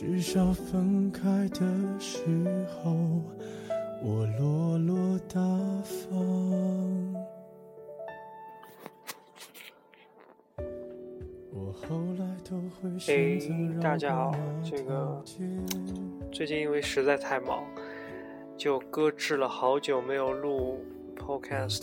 至少分开的时候，我落落大方。我后来都会大家好，这个最近因为实在太忙。就搁置了好久没有录 podcast。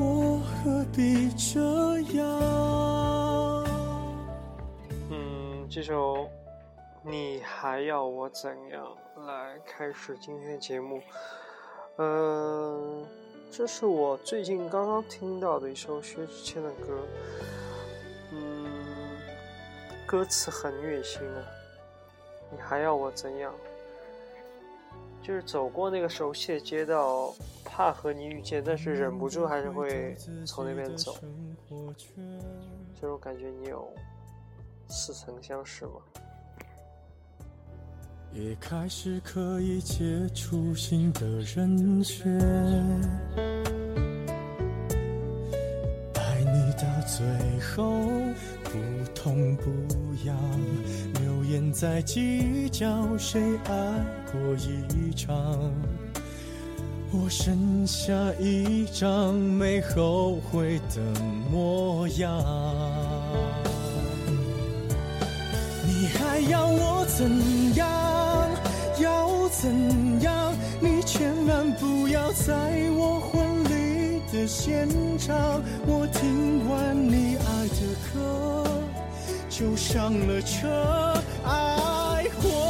我何必这样？嗯，这首你还要我怎样来开始今天的节目？嗯，这是我最近刚刚听到的一首薛之谦的歌。嗯，歌词很虐心啊！你还要我怎样？就是走过那个熟悉的街道，怕和你遇见，但是忍不住还是会从那边走。就是我感觉你有似曾相识吗？也开始可以接触新的人选，爱你到最后不痛不痒，留言在计较谁爱过一场，我剩下一张没后悔的模样。你还要我怎样？要怎样？你千万不要在我婚的现场。我听完你爱的歌，就上了车。爱过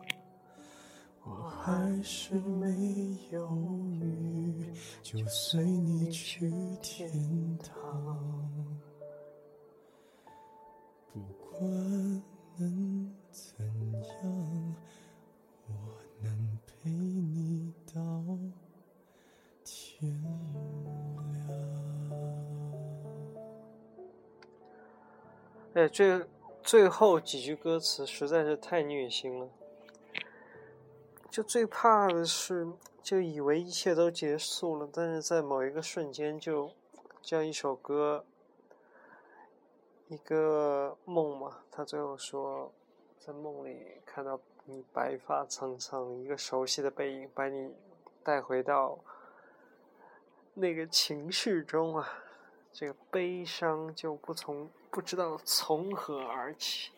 我还是没犹豫，就随你去天堂。不管能怎样，我能陪你到天亮。哎，最最后几句歌词实在是太虐心了。就最怕的是，就以为一切都结束了，但是在某一个瞬间就，像一首歌，一个梦嘛，他最后说，在梦里看到你白发苍苍，一个熟悉的背影，把你带回到那个情绪中啊。这个悲伤就不从不知道从何而起，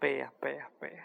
悲呀悲呀悲呀！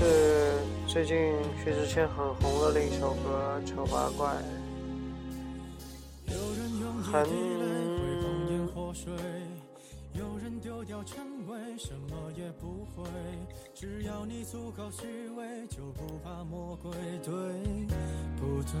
是最近薛之谦很红的那首歌《丑八怪》，有人用海龟、龙眼、火水，有人丢掉称谓，什么也不会。只要你足够虚伪，就不怕魔鬼，对不对？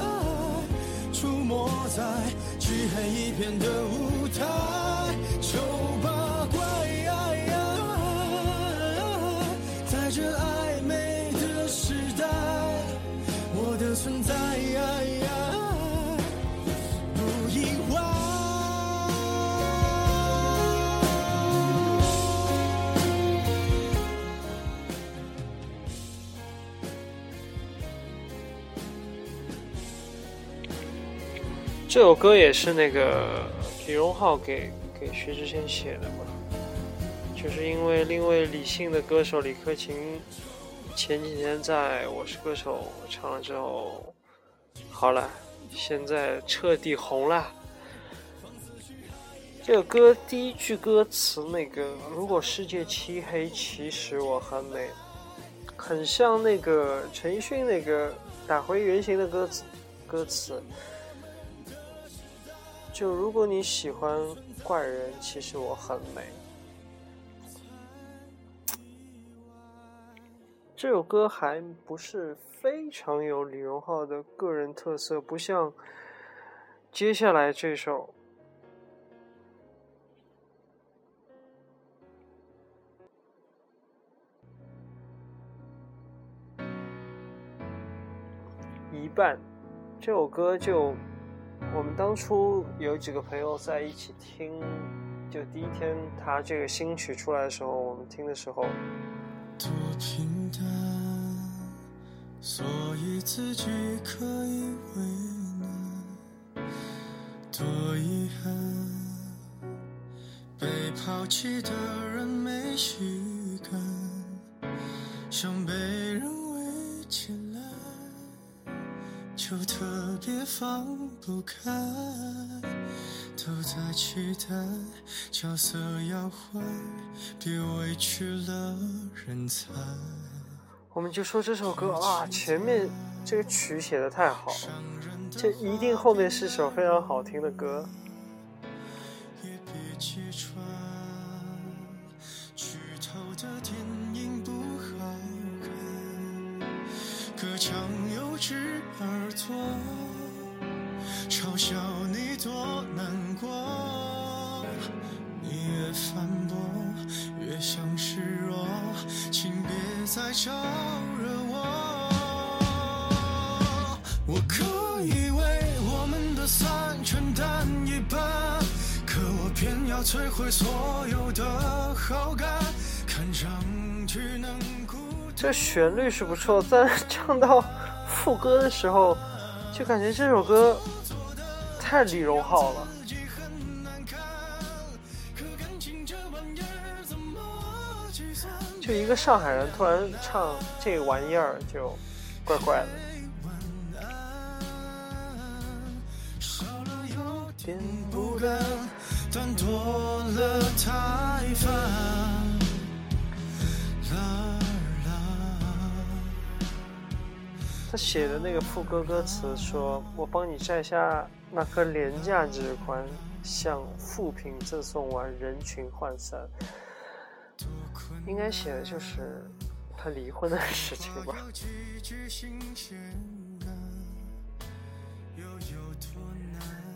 出没在漆黑一片的舞台，这首歌也是那个李荣浩给给薛之谦写的嘛，就是因为另一位李姓的歌手李克勤前几天在我是歌手唱了之后，好了，现在彻底红了。这个歌第一句歌词那个“如果世界漆黑，其实我很美”，很像那个陈奕迅那个打回原形的歌词歌词。就如果你喜欢怪人，其实我很美。这首歌还不是非常有李荣浩的个人特色，不像接下来这首。一半，这首歌就。我们当初有几个朋友在一起听，就第一天他这个新曲出来的时候，我们听的时候。多平淡，所以自己可以为难。多遗憾，被抛弃的人没习惯，像被人就特别放不开，都在期待角色要换，别委屈了人才。我们就说这首歌啊，前面这个曲写的太好，这一定后面是首非常好听的歌。也别揭穿，剧透的电影不好看，隔墙有。知而作，笑你多难过，你越反驳越像示弱，请别再招惹我。我可以为我们的散承担一半，可我偏要摧毁所有的好感，看上去能这旋律是不错，但唱到副歌的时候，就感觉这首歌太李荣浩了。就一个上海人突然唱这玩意儿，就怪怪的。晚安，少了有点不不甘，但多了太烦。他写的那个副歌歌词说：“我帮你摘下那颗廉价指环，向富平赠送完，人群涣散。”应该写的就是他离婚的事情吧。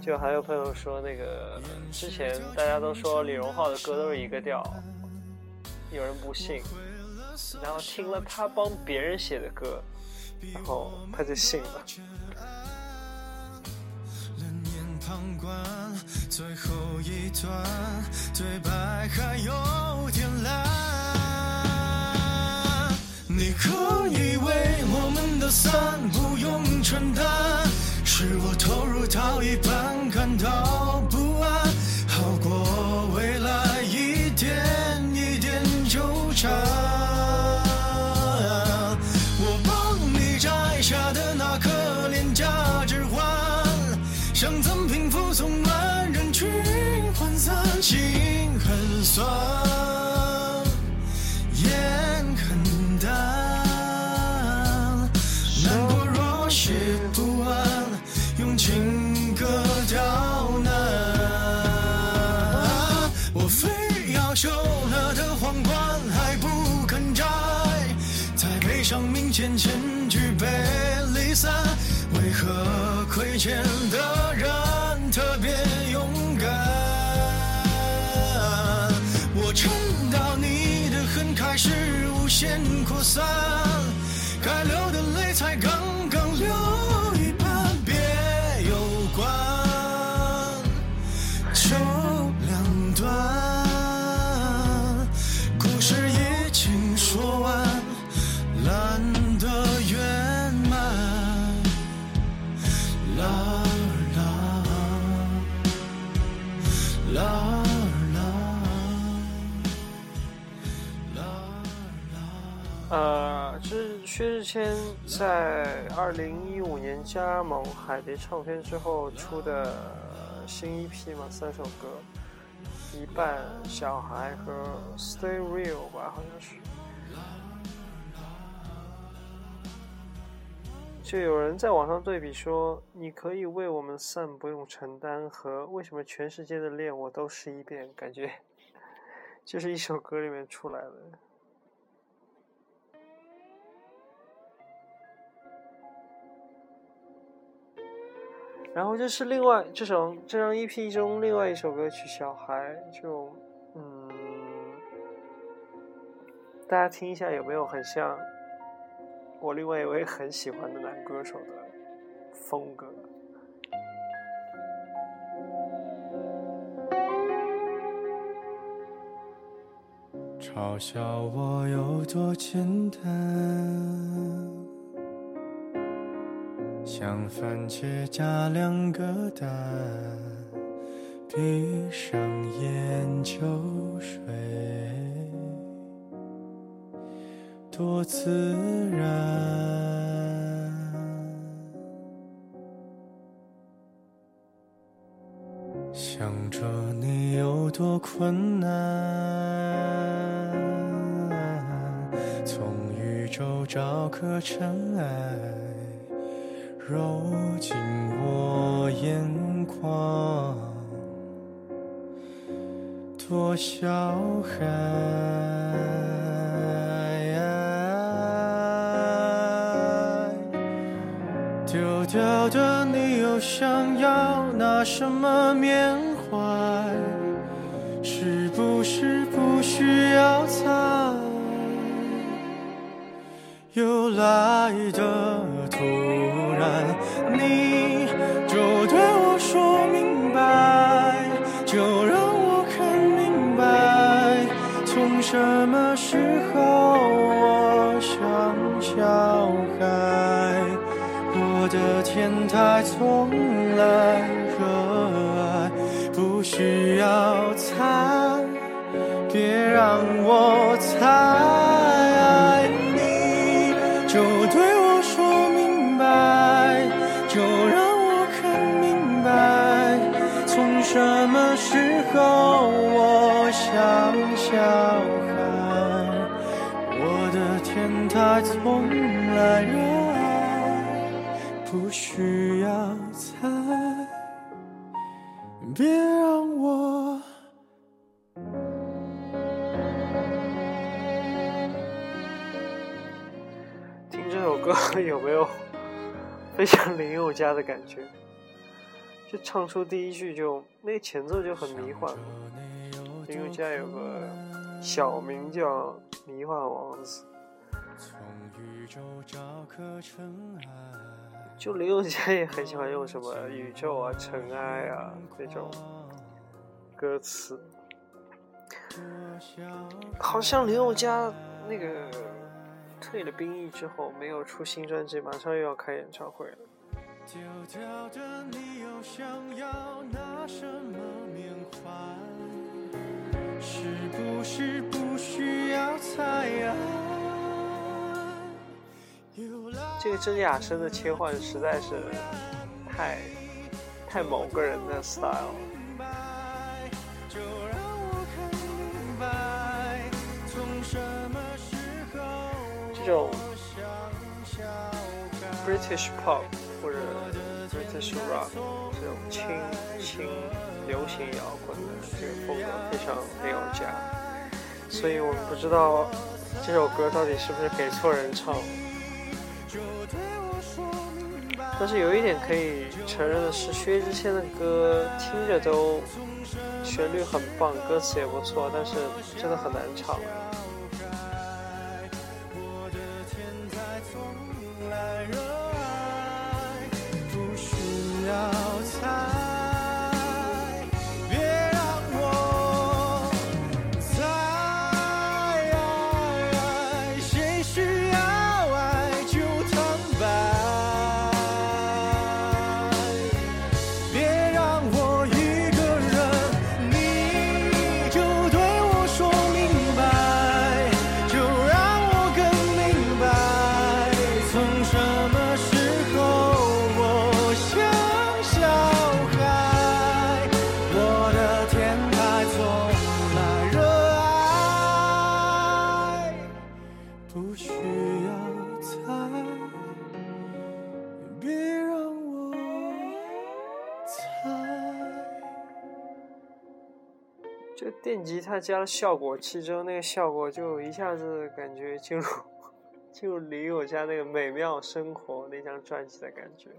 就还有朋友说，那个之前大家都说李荣浩的歌都是一个调，有人不信，然后听了他帮别人写的歌，然后他就信了。冷眼旁观，最后一段对白还有点烂。你可以为我们的散不用承担，是我投入到一半感到不安，好过非要修了的皇冠还不肯摘，在悲伤面前千句被离散，为何亏欠的人特别勇敢？我撑到你的恨开始无限扩散，该流的泪才刚刚流。呃，是薛之谦在二零一五年加盟海蝶唱片之后出的新一批嘛，三首歌，一半小孩和 Stay Real 吧，好像是。就有人在网上对比说：“你可以为我们散，不用承担。”和为什么全世界的恋我都试一遍，感觉 就是一首歌里面出来的。然后就是另外这首这张 EP 中另外一首歌曲《小孩》，就嗯，大家听一下有没有很像我另外一位很喜欢的男歌手的风格？嘲笑我有多简单，像番茄加两个蛋，闭上眼就睡，多自然。想着你有多困难，从宇宙找颗尘埃，揉进我眼眶，多小孩。丢掉的你又想要拿什么面来的突然，你就对我说明白，就让我看明白，从什么时候我像小孩，我的天台从来热爱，不需要猜，别让我猜，非常林宥嘉的感觉？就唱出第一句就那个前奏就很迷幻。林宥嘉有个小名叫“迷幻王子”，就林宥嘉也很喜欢用什么宇宙啊、尘埃啊这种歌词。好像林宥嘉那个。退了兵役之后，没有出新专辑，马上又要开演唱会了。这个真假声的切换实在是太太某个人的 style。British pop 或者 British rock 这种轻轻流行摇滚的这个风格非常没有家，所以我们不知道这首歌到底是不是给错人唱。但是有一点可以承认的是，薛之谦的歌听着都旋律很棒，歌词也不错，但是真的很难唱。吉他加了效果器之后，那个效果就一下子感觉进入 进入离我家那个美妙生活那张专辑的感觉。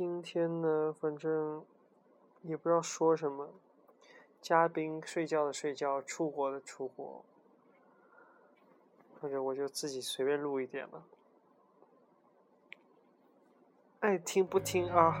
今天呢，反正也不知道说什么。嘉宾睡觉的睡觉，出国的出国，反正我就自己随便录一点吧。爱听不听啊？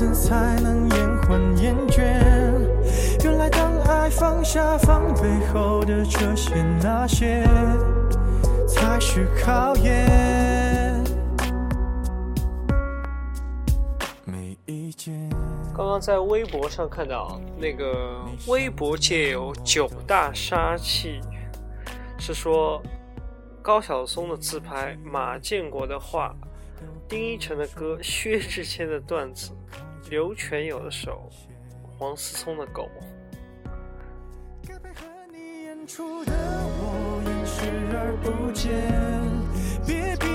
子才能延缓厌倦？原来当爱放下防备后的这些那些，才是考验。刚刚在微博上看到，那个微博界有九大杀器，是说高晓松的自拍、马建国的画、丁一晨的歌、薛之谦的段子、刘全友的手、黄思聪的狗。别逼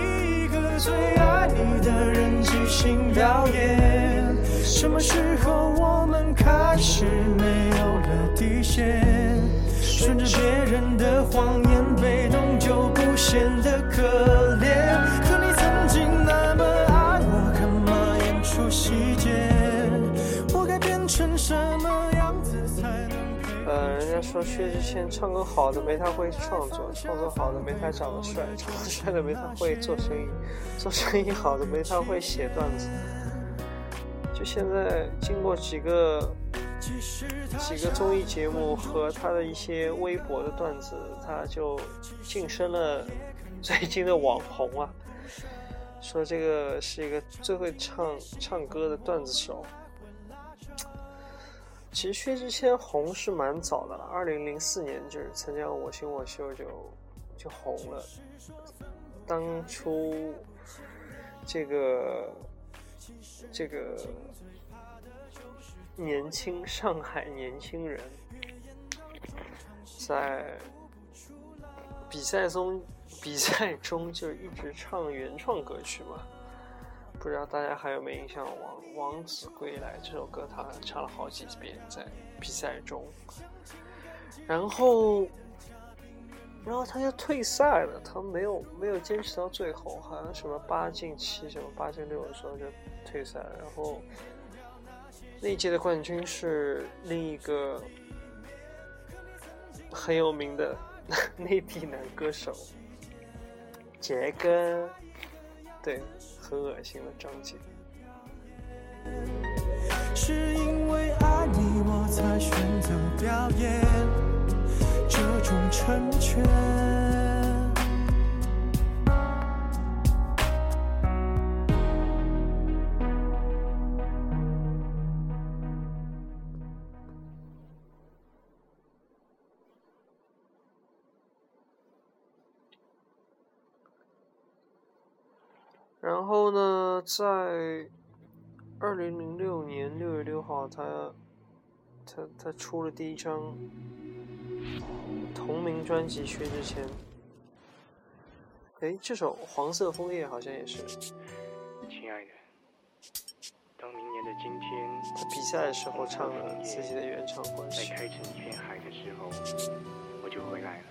一个最爱你的人即兴表演。什么时候我们开始没有了底线？顺着别人的谎言，被动就不显得可怜。成什么样子才能？呃，人家说薛之谦唱歌好的没他会创作，创作好的没他长得帅，长得帅的没他会做生意，做生意好的没他会写段子。就现在，经过几个几个综艺节目和他的一些微博的段子，他就晋升了最近的网红啊。说这个是一个最会唱唱歌的段子手。其实薛之谦红是蛮早的了，二零零四年就是参加《我型我秀》就就红了。当初这个。这个年轻上海年轻人，在比赛中比赛中就一直唱原创歌曲嘛，不知道大家还有没有印象？《王王子归来》这首歌他唱了好几遍在比赛中，然后。然后他就退赛了，他没有没有坚持到最后，好像什么八进七，什么八进六的时候就退赛了。然后那一届的冠军是另一个很有名的 内地男歌手杰哥，对，很恶心的章节。是因为爱你，我才选择表演。这种成全。然后呢，在二零零六年六月六号，他他他出了第一张。同名专辑薛之谦，哎，这首《黄色枫叶》好像也是。亲爱的，当明年的今天，他比赛的时候唱了自己的原唱关在开成一片海的时候，我就回来了。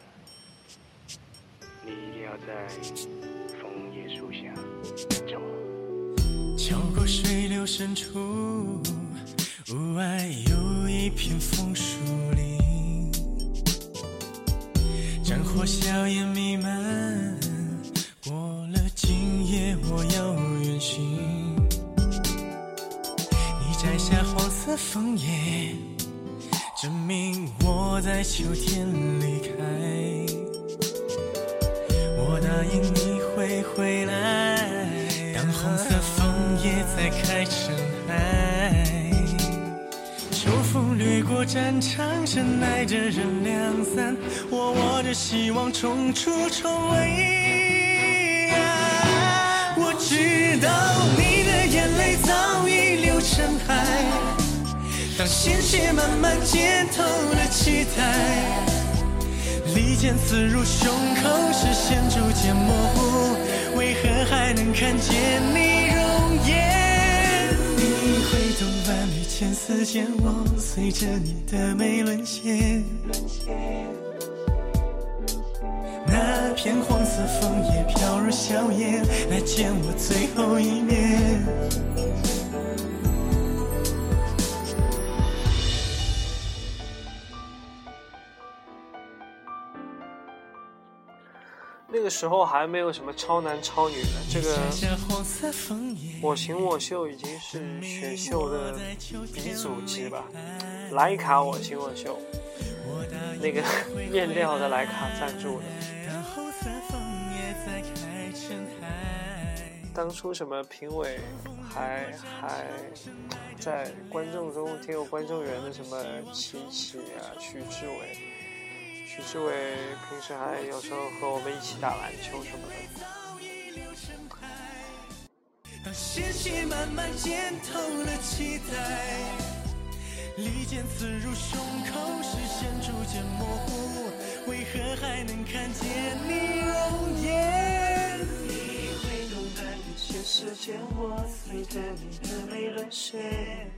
你一定要在枫叶树下桥过水流深处，屋外有一片枫树林。战火硝烟弥漫，过了今夜我要远行。你摘下黄色枫叶，证明我在秋天离开。我答应你会回来，掠过战场，深爱着人两三，我握着希望冲出重围。我知道你的眼泪早已流成海。当鲜血慢慢浸透了期待，利剑刺入胸口，视线逐渐模糊，为何还能看见你容颜？你挥动万缕千丝间，我随着你的眉沦陷。那片黄色枫叶飘入硝烟，来见我最后一面。个时候还没有什么超男超女的，这个我行我秀已经是选秀的鼻祖级吧。莱卡我行我秀，那个 面料的莱卡赞助的。当初什么评委还还在观众中挺有观众缘的，什么齐齐啊、徐志伟。徐志伟平时还有时候和我们一起打篮球什么的。当鲜血慢慢浸透了期待，利剑刺入胸口，视线逐渐模糊，为何还能看见你容颜？你挥动半缕千世间，我随着你的眉沦陷。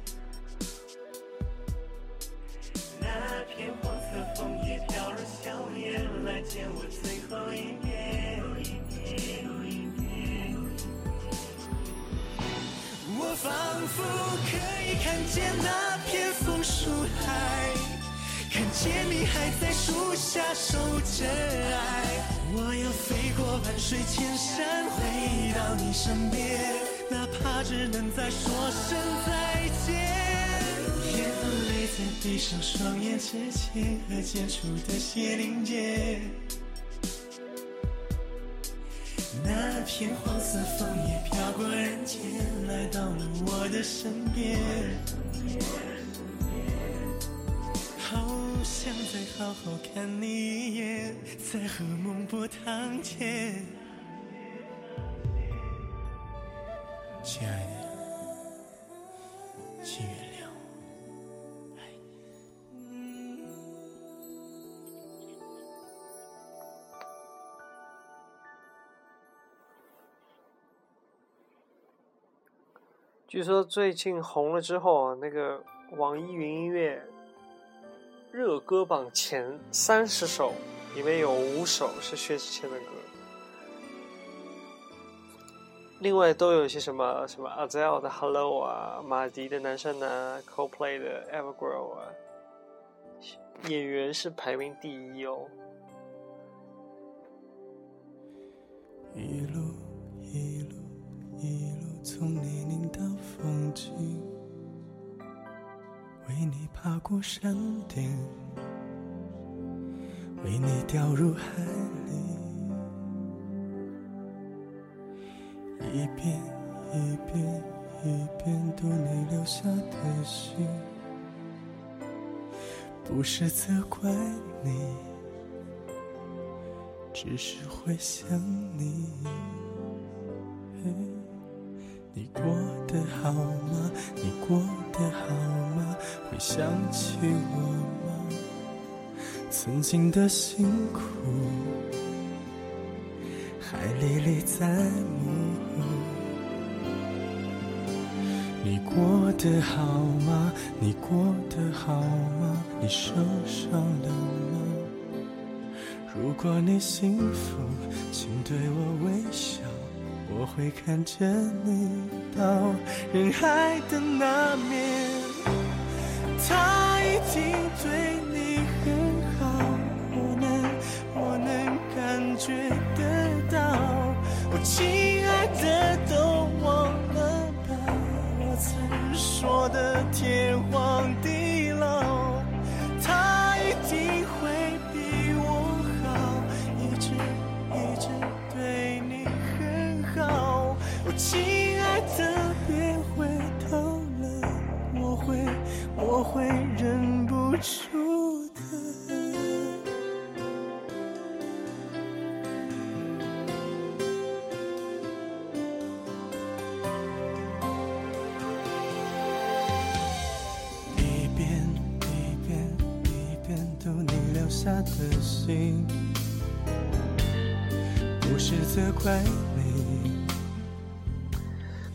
还在树下守着爱。我要飞过万水千山，回到你身边，哪怕只能再说声再见。眼泪。在闭上双眼之前，和剪出的血淋结。那片黄色枫叶飘过人间，来到了我的身边。好好看你一眼，在和梦波堂前，亲爱的。请原谅我据说最近红了之后啊，那个网易云音乐热歌榜前三十首里面有五首是薛之谦的歌，另外都有一些什么什么 Adele 的 Hello 啊，马迪的男生啊，Coldplay 的 Evergrow 啊，演员是排名第一哦。一路一路一路从爬过山顶，为你掉入海里，一遍一遍一遍读你留下的信，不是责怪你，只是会想你。你过得好吗？你过得好吗？会想起我吗？曾经的辛苦还历历在目。你过得好吗？你过得好吗？你受伤了吗？如果你幸福，请对我微笑。我会看着你到人海的那面，他已经对你很好，我能我能感觉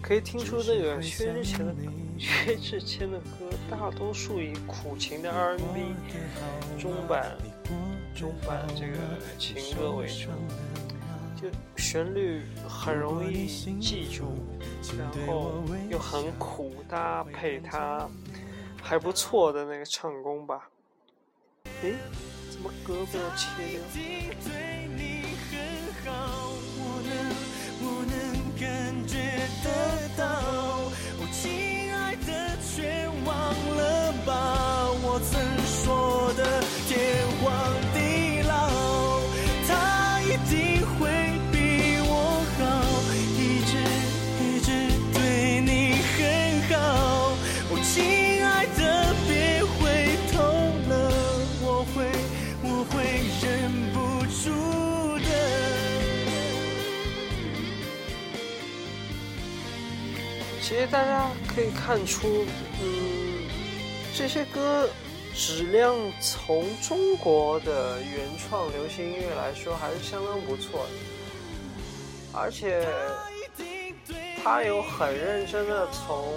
可以听出那个薛之谦的薛之谦的歌，大多数以苦情的 R&B 中版中版这个情歌为主，就旋律很容易记住，然后又很苦，搭配他还不错的那个唱功吧。诶，怎么歌被我切掉？看出，嗯，这些歌质量从中国的原创流行音乐来说还是相当不错的，而且他有很认真的从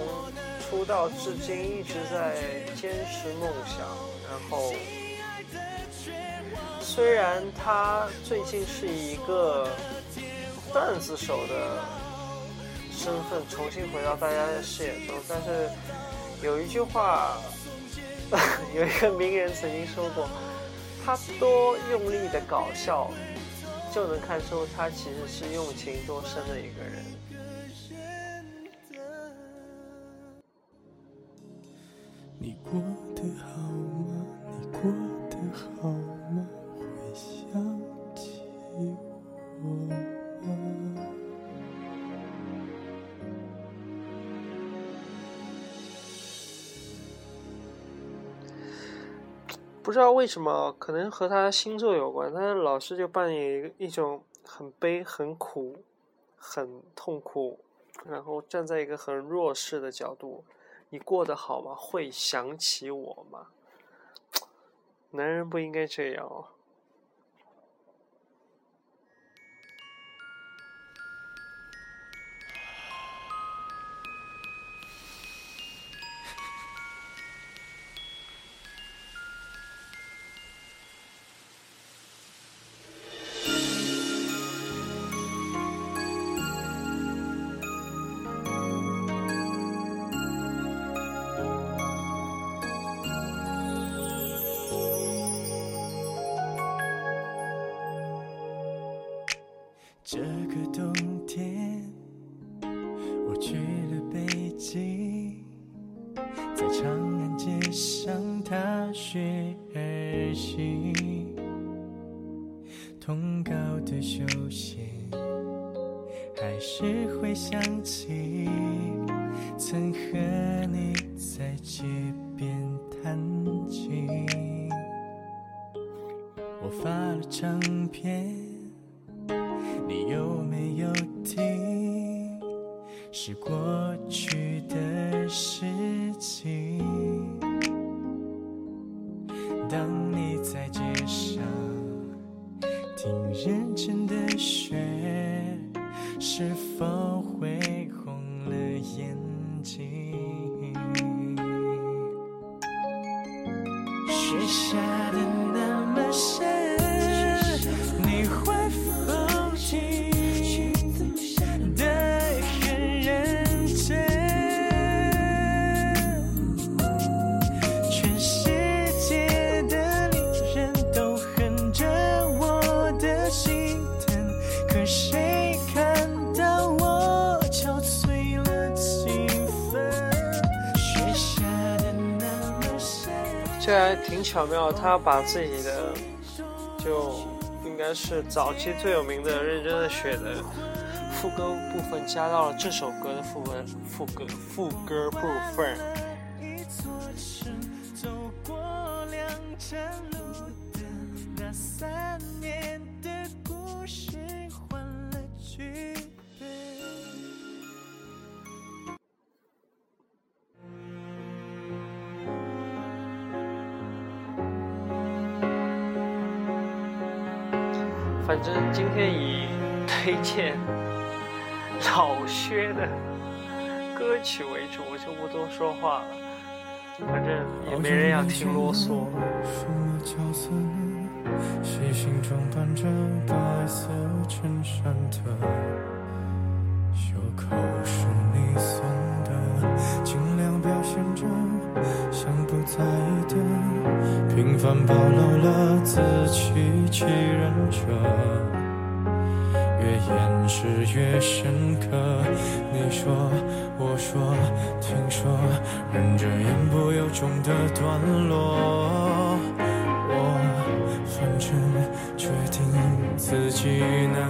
出道至今一直在坚持梦想，然后虽然他最近是一个段子手的身份重新回到大家的视野中，但是有一句话，有一个名人曾经说过，他多用力的搞笑，就能看出他其实是用情多深的一个人。你过得好吗？你过不知道为什么，可能和他星座有关，他老是就扮演一个一种很悲、很苦、很痛苦，然后站在一个很弱势的角度。你过得好吗？会想起我吗？男人不应该这样。是过没有，他把自己的就应该是早期最有名的《认真的雪》的副歌部分加到了这首歌的副歌副歌副歌部分。反正今天以推荐老薛的歌曲为主，我就不多说话了。反正也没人要听啰嗦。什么角色呢？细心装扮着白色衬衫的袖口是你送的，尽量表现着像不在意的，平凡暴露了自欺欺人者。越掩饰越深刻。你说，我说，听说，忍着言不由衷的段落。我反正决定自己难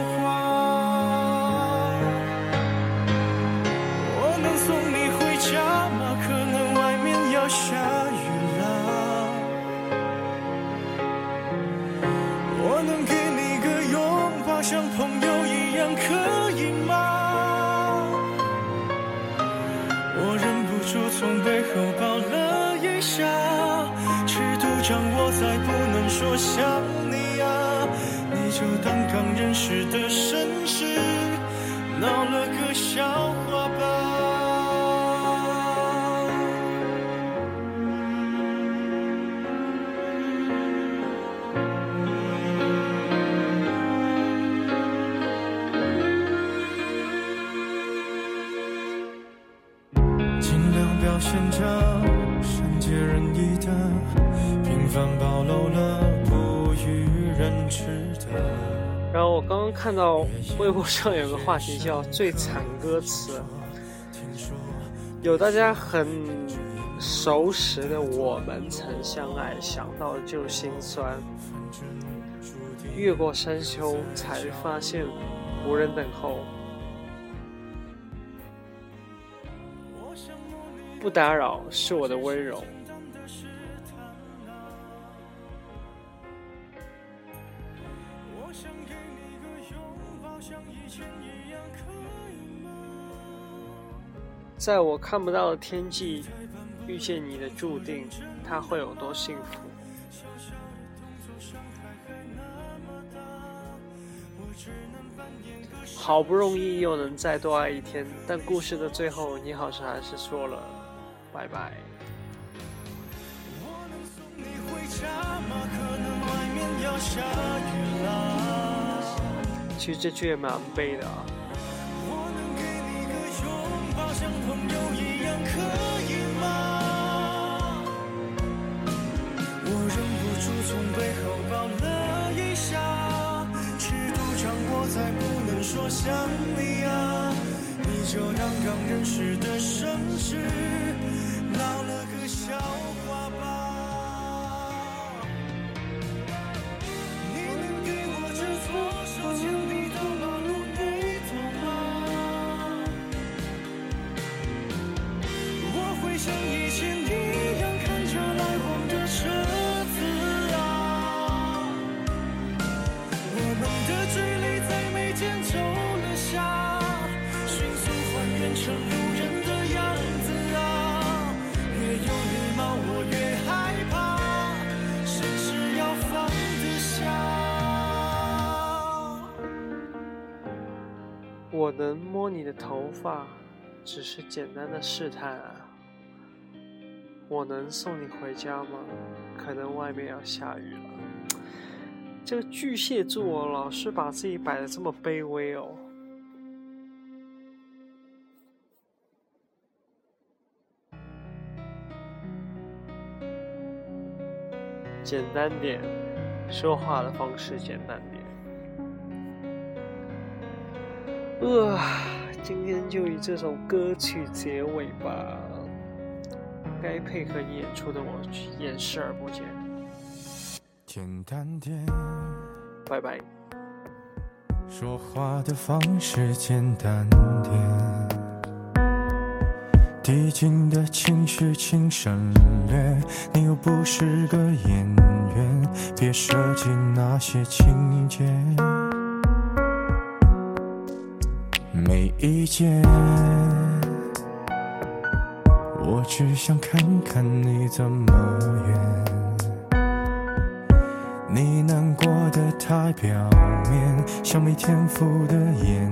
还不能说想你啊，你就当刚认识的看到微博上有个话题叫“最惨歌词”，有大家很熟识的“我们曾相爱”，想到就心酸。越过山丘，才发现无人等候。不打扰是我的温柔。像以前一样，可以吗？在我看不到的天际遇见你的注定，它会有多幸福？好不容易又能再多爱一天，但故事的最后，你好像还是说了拜拜。我能送你回家吗？可能外面要下雨了。其实这句也蛮悲的啊。我能给你个拥抱，像朋友一样，可以吗？我忍不住从背后抱了一下，尺度掌握在不能说想你啊，你就当刚认识的绅士，我能摸你的头发，只是简单的试探啊。我能送你回家吗？可能外面要下雨了。这个巨蟹座老是把自己摆的这么卑微哦。简单点，说话的方式简单点。呃，今天就以这首歌曲结尾吧。该配合演出的我也视而不见。简单点，拜拜。说话的方式简单点，递进的情绪请省略。你又不是个演员，别设计那些情节。没意见，我只想看看你怎么演。你难过的太表面，像没天赋的演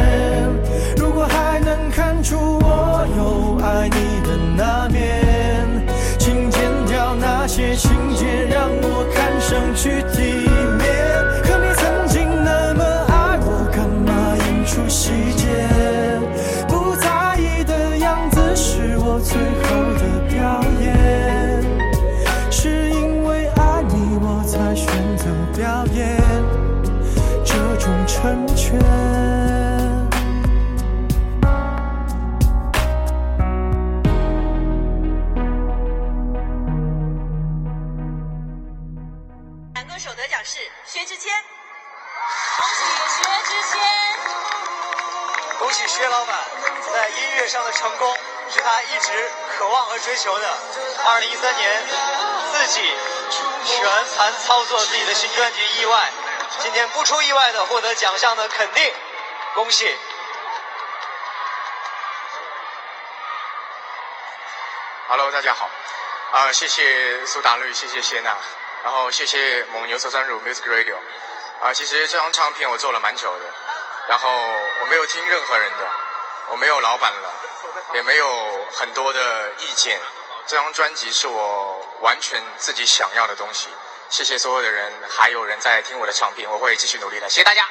情节，让我看上去零一三年，自己全盘操作自己的新专辑《意外》，今天不出意外的获得奖项的肯定，恭喜！Hello，大家好，啊、谢谢苏打绿，谢谢谢娜，然后谢谢蒙牛酸酸乳 Music Radio，啊、其实这张唱片我做了蛮久的，然后我没有听任何人的，我没有老板了，也没有很多的意见，这张专辑是我完全自己想要的东西，谢谢所有的人，还有人在听我的唱片，我会继续努力的，谢谢大家。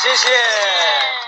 谢谢。